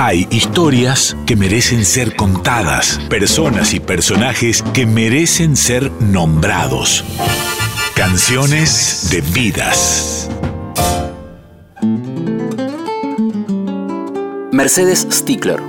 Hay historias que merecen ser contadas, personas y personajes que merecen ser nombrados. Canciones de vidas. Mercedes Stickler.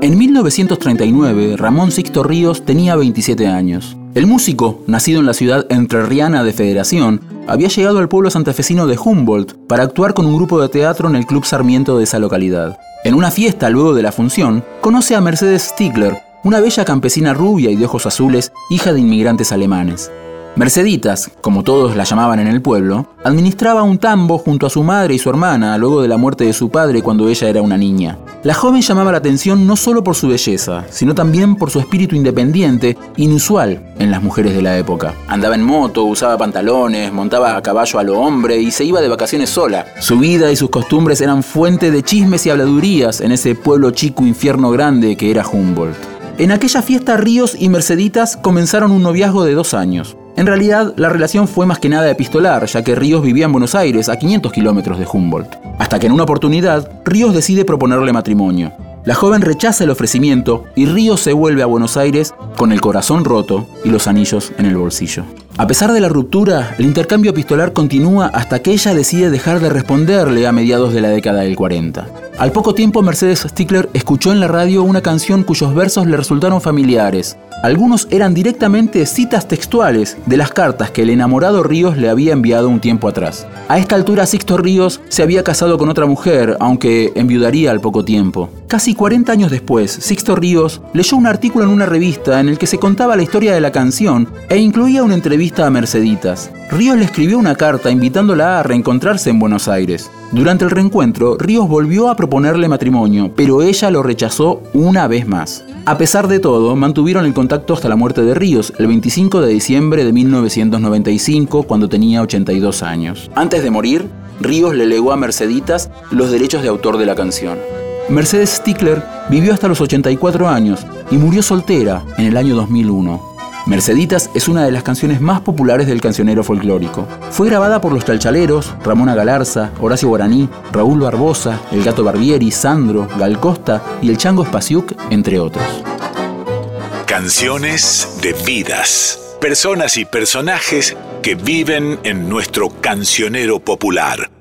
En 1939, Ramón Sixto Ríos tenía 27 años. El músico, nacido en la ciudad entrerriana de Federación, había llegado al pueblo santafesino de Humboldt para actuar con un grupo de teatro en el Club Sarmiento de esa localidad. En una fiesta luego de la función, conoce a Mercedes Stiegler, una bella campesina rubia y de ojos azules, hija de inmigrantes alemanes. Merceditas, como todos la llamaban en el pueblo, administraba un tambo junto a su madre y su hermana luego de la muerte de su padre cuando ella era una niña. La joven llamaba la atención no solo por su belleza, sino también por su espíritu independiente, inusual en las mujeres de la época. Andaba en moto, usaba pantalones, montaba a caballo a lo hombre y se iba de vacaciones sola. Su vida y sus costumbres eran fuente de chismes y habladurías en ese pueblo chico infierno grande que era Humboldt. En aquella fiesta Ríos y Merceditas comenzaron un noviazgo de dos años. En realidad, la relación fue más que nada epistolar, ya que Ríos vivía en Buenos Aires, a 500 kilómetros de Humboldt. Hasta que en una oportunidad, Ríos decide proponerle matrimonio. La joven rechaza el ofrecimiento y Ríos se vuelve a Buenos Aires con el corazón roto y los anillos en el bolsillo. A pesar de la ruptura, el intercambio epistolar continúa hasta que ella decide dejar de responderle a mediados de la década del 40. Al poco tiempo, Mercedes Stickler escuchó en la radio una canción cuyos versos le resultaron familiares. Algunos eran directamente citas textuales de las cartas que el enamorado Ríos le había enviado un tiempo atrás. A esta altura, Sixto Ríos se había casado con otra mujer, aunque enviudaría al poco tiempo. Casi 40 años después, Sixto Ríos leyó un artículo en una revista en el que se contaba la historia de la canción e incluía una entrevista a Merceditas. Ríos le escribió una carta invitándola a reencontrarse en Buenos Aires. Durante el reencuentro, Ríos volvió a proponerle matrimonio, pero ella lo rechazó una vez más. A pesar de todo, mantuvieron el contacto hasta la muerte de Ríos, el 25 de diciembre de 1995, cuando tenía 82 años. Antes de morir, Ríos le legó a Merceditas los derechos de autor de la canción. Mercedes Stickler vivió hasta los 84 años y murió soltera en el año 2001. Merceditas es una de las canciones más populares del cancionero folclórico. Fue grabada por los chalchaleros, Ramona Galarza, Horacio Guaraní, Raúl Barbosa, El Gato Barbieri, Sandro, Gal Costa y el Chango Spasiuk, entre otros. Canciones de vidas. Personas y personajes que viven en nuestro cancionero popular.